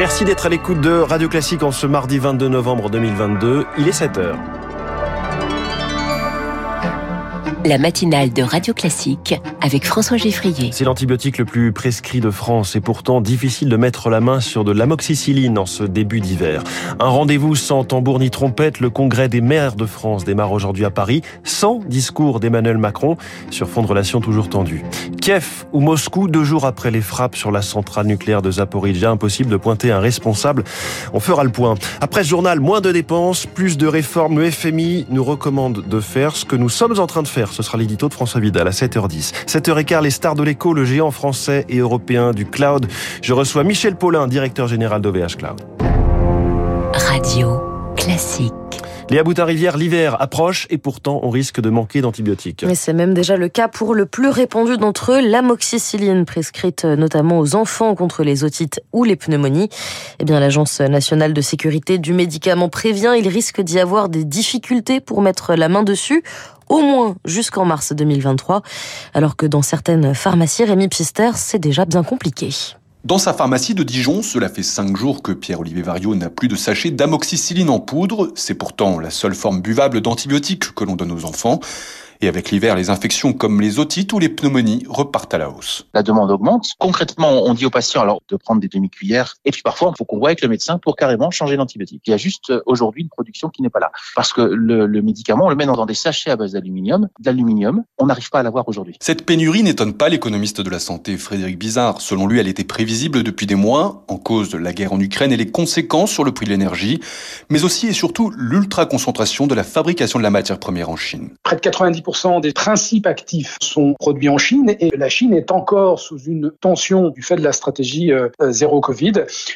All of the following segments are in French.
Merci d'être à l'écoute de Radio Classique en ce mardi 22 novembre 2022. Il est 7 heures. la matinale de Radio Classique avec François Geffrier. C'est l'antibiotique le plus prescrit de France et pourtant difficile de mettre la main sur de l'amoxicilline en ce début d'hiver. Un rendez-vous sans tambour ni trompette, le congrès des maires de France démarre aujourd'hui à Paris, sans discours d'Emmanuel Macron sur fond de relations toujours tendues. Kiev ou Moscou, deux jours après les frappes sur la centrale nucléaire de Zaporizhia, impossible de pointer un responsable. On fera le point. Après ce journal, moins de dépenses, plus de réformes. Le FMI nous recommande de faire ce que nous sommes en train de faire ce sera l'édito de François Vidal à 7h10. 7h15, les stars de l'écho, le géant français et européen du cloud. Je reçois Michel Paulin, directeur général d'OVH Cloud. Radio classique. Léa Boutin-Rivière, l'hiver approche et pourtant on risque de manquer d'antibiotiques. Mais c'est même déjà le cas pour le plus répandu d'entre eux, l'amoxicilline, prescrite notamment aux enfants contre les otites ou les pneumonies. Eh bien, l'Agence nationale de sécurité du médicament prévient, il risque d'y avoir des difficultés pour mettre la main dessus au moins jusqu'en mars 2023, alors que dans certaines pharmacies, Rémi Pister, c'est déjà bien compliqué. Dans sa pharmacie de Dijon, cela fait cinq jours que Pierre-Olivier Vario n'a plus de sachet d'amoxicilline en poudre. C'est pourtant la seule forme buvable d'antibiotiques que l'on donne aux enfants. Et avec l'hiver, les infections comme les otites ou les pneumonies repartent à la hausse. La demande augmente. Concrètement, on dit aux patients alors de prendre des demi-cuillères. Et puis parfois, il faut qu'on voit avec le médecin pour carrément changer l'antibiotique. Il y a juste euh, aujourd'hui une production qui n'est pas là. Parce que le, le, médicament, on le met dans des sachets à base d'aluminium. D'aluminium, on n'arrive pas à l'avoir aujourd'hui. Cette pénurie n'étonne pas l'économiste de la santé Frédéric Bizarre. Selon lui, elle était prévisible depuis des mois, en cause de la guerre en Ukraine et les conséquences sur le prix de l'énergie, mais aussi et surtout l'ultra-concentration de la fabrication de la matière première en Chine. Près de 90% des principes actifs sont produits en Chine et la Chine est encore sous une tension du fait de la stratégie euh, zéro Covid.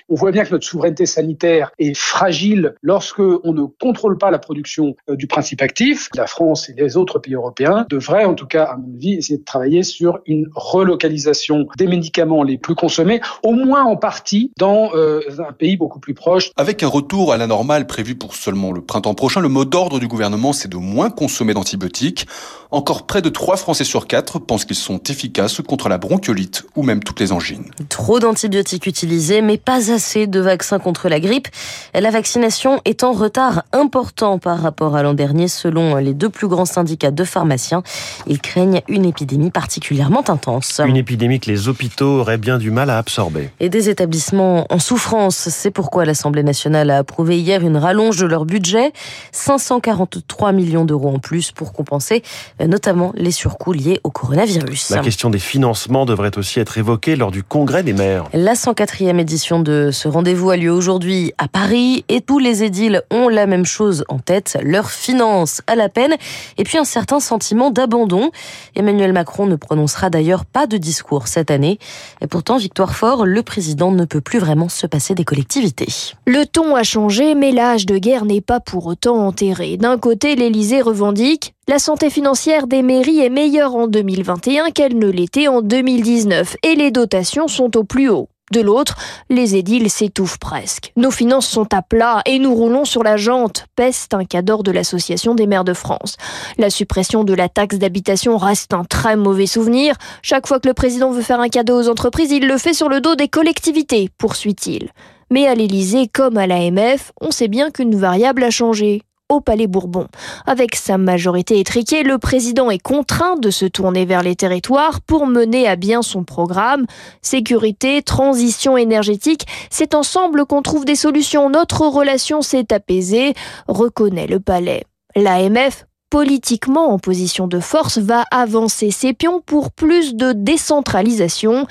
On voit bien que notre souveraineté sanitaire est fragile lorsque on ne contrôle pas la production euh, du principe actif. La France et les autres pays européens devraient, en tout cas à mon avis, essayer de travailler sur une relocalisation des médicaments les plus consommés, au moins en partie dans euh, un pays beaucoup plus proche. Avec un retour à la normale prévu pour seulement le printemps prochain, le mot d'ordre du gouvernement, c'est de moins consommer d'antibiotiques. Encore près de 3 Français sur 4 pensent qu'ils sont efficaces contre la bronchiolite ou même toutes les angines. Trop d'antibiotiques utilisés, mais pas assez de vaccins contre la grippe. La vaccination est en retard important par rapport à l'an dernier, selon les deux plus grands syndicats de pharmaciens. Ils craignent une épidémie particulièrement intense. Une épidémie que les hôpitaux auraient bien du mal à absorber. Et des établissements en souffrance. C'est pourquoi l'Assemblée nationale a approuvé hier une rallonge de leur budget. 543 millions d'euros en plus pour compenser notamment les surcoûts liés au coronavirus. La question des financements devrait aussi être évoquée lors du congrès des maires. La 104e édition de ce rendez-vous a lieu aujourd'hui à Paris et tous les édiles ont la même chose en tête, leurs finances à la peine et puis un certain sentiment d'abandon. Emmanuel Macron ne prononcera d'ailleurs pas de discours cette année. Et pourtant, Victoire Fort, le président ne peut plus vraiment se passer des collectivités. Le ton a changé, mais l'âge de guerre n'est pas pour autant enterré. D'un côté, l'Élysée revendique la santé financière des mairies est meilleure en 2021 qu'elle ne l'était en 2019 et les dotations sont au plus haut. De l'autre, les édiles s'étouffent presque. Nos finances sont à plat et nous roulons sur la jante, peste un cadre de l'Association des maires de France. La suppression de la taxe d'habitation reste un très mauvais souvenir. Chaque fois que le président veut faire un cadeau aux entreprises, il le fait sur le dos des collectivités, poursuit-il. Mais à l'Élysée comme à l'AMF, on sait bien qu'une variable a changé au Palais Bourbon. Avec sa majorité étriquée, le président est contraint de se tourner vers les territoires pour mener à bien son programme. Sécurité, transition énergétique, c'est ensemble qu'on trouve des solutions. Notre relation s'est apaisée, reconnaît le Palais. L'AMF politiquement en position de force, va avancer ses pions pour plus de décentralisation,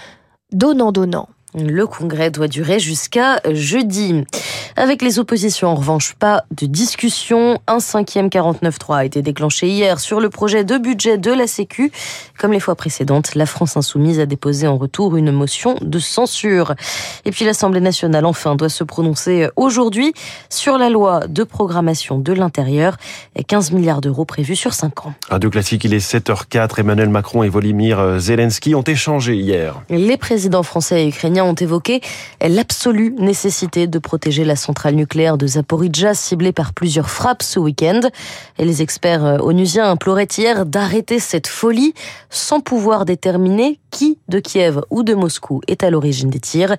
donnant-donnant. Le congrès doit durer jusqu'à jeudi. Avec les oppositions, en revanche, pas de discussion. Un cinquième 49.3 a été déclenché hier sur le projet de budget de la Sécu. Comme les fois précédentes, la France insoumise a déposé en retour une motion de censure. Et puis l'Assemblée nationale, enfin, doit se prononcer aujourd'hui sur la loi de programmation de l'intérieur. 15 milliards d'euros prévus sur 5 ans. Radio Classique, il est 7h04. Emmanuel Macron et Volodymyr Zelensky ont échangé hier. Les présidents français et ukrainiens Ont évoqué l'absolue nécessité de protéger la centrale nucléaire de Zaporizhzhia ciblée par plusieurs frappes ce week-end. Et les experts euh, onusiens imploraient hier d'arrêter cette folie sans pouvoir déterminer qui de Kiev ou de Moscou est à l'origine des tirs.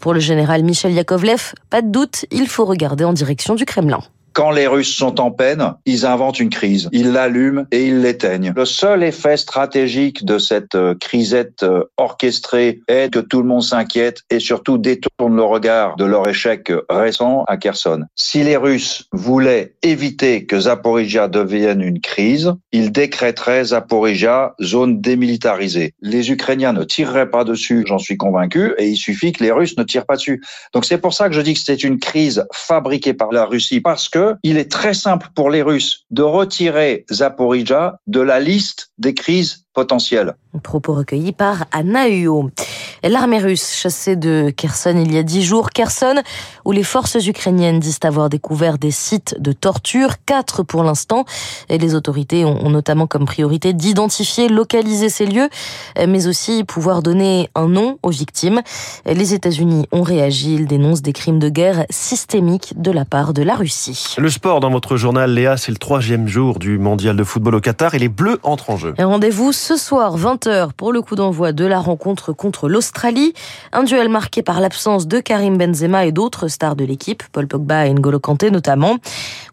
Pour le général Michel Yakovlev, pas de doute, il faut regarder en direction du Kremlin. Quand les Russes sont en peine, ils inventent une crise. Ils l'allument et ils l'éteignent. Le seul effet stratégique de cette euh, crisette euh, orchestrée est que tout le monde s'inquiète et surtout détourne le regard de leur échec récent à Kherson. Si les Russes voulaient éviter que Zaporizhia devienne une crise, ils décréteraient Zaporizhia zone démilitarisée. Les Ukrainiens ne tireraient pas dessus, j'en suis convaincu, et il suffit que les Russes ne tirent pas dessus. Donc c'est pour ça que je dis que c'est une crise fabriquée par la Russie parce que il est très simple pour les Russes de retirer Zaporizhia de la liste des crises potentielles. Propos recueillis par Anna. L'armée russe chassée de Kherson il y a dix jours. Kherson, où les forces ukrainiennes disent avoir découvert des sites de torture, quatre pour l'instant. Et les autorités ont notamment comme priorité d'identifier, localiser ces lieux, mais aussi pouvoir donner un nom aux victimes. Les États-Unis ont réagi. Ils dénoncent des crimes de guerre systémiques de la part de la Russie. Le sport dans votre journal, Léa, c'est le troisième jour du mondial de football au Qatar et les Bleus entrent en jeu. Rendez-vous ce soir, 20h, pour le coup d'envoi de la rencontre contre l'Australie. Australie. Un duel marqué par l'absence de Karim Benzema et d'autres stars de l'équipe, Paul Pogba et N'Golo Kanté notamment.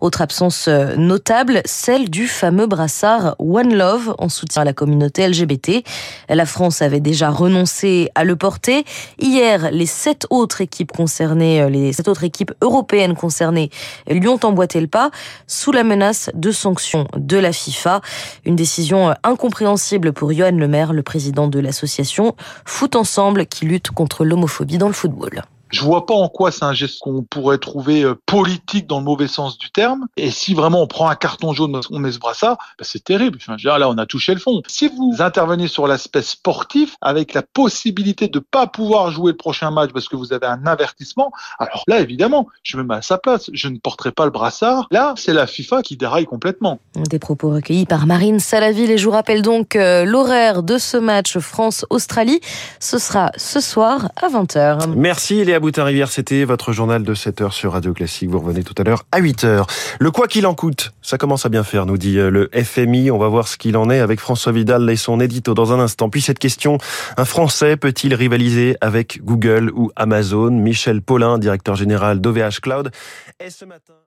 Autre absence euh, notable, celle du fameux brassard One Love en soutien à la communauté LGBT. La France avait déjà renoncé à le porter. Hier, les sept autres équipes concernées, euh, les sept autres équipes européennes concernées lui ont emboîté le pas sous la menace de sanctions de la FIFA. Une décision euh, incompréhensible pour Johan Lemaire, le président de l'association Foot Ensemble qui lutte contre l'homophobie dans le football. Je vois pas en quoi c'est un geste qu'on pourrait trouver euh, politique dans le mauvais sens du terme. Et si vraiment on prend un carton jaune, on met ce brassard, bah c'est terrible. Enfin, là, on a touché le fond. Si vous intervenez sur l'aspect sportif avec la possibilité de pas pouvoir jouer le prochain match parce que vous avez un avertissement, alors là, évidemment, je me mets à sa place. Je ne porterai pas le brassard. Là, c'est la FIFA qui déraille complètement. Des propos recueillis par Marine Salaville. Et je vous rappelle donc euh, l'horaire de ce match France-Australie. Ce sera ce soir à 20h. Merci Léa Boutin-Rivière, c'était votre journal de 7h sur Radio Classique. Vous revenez tout à l'heure à 8h. Le quoi qu'il en coûte, ça commence à bien faire, nous dit euh, le FMI. On va voir ce qu'il en est avec François Vidal et son édito dans un instant. Puis cette question, un Français peut-il rivaliser avec Google ou Amazon? Michel Paulin, directeur général d'OVH Cloud, est ce matin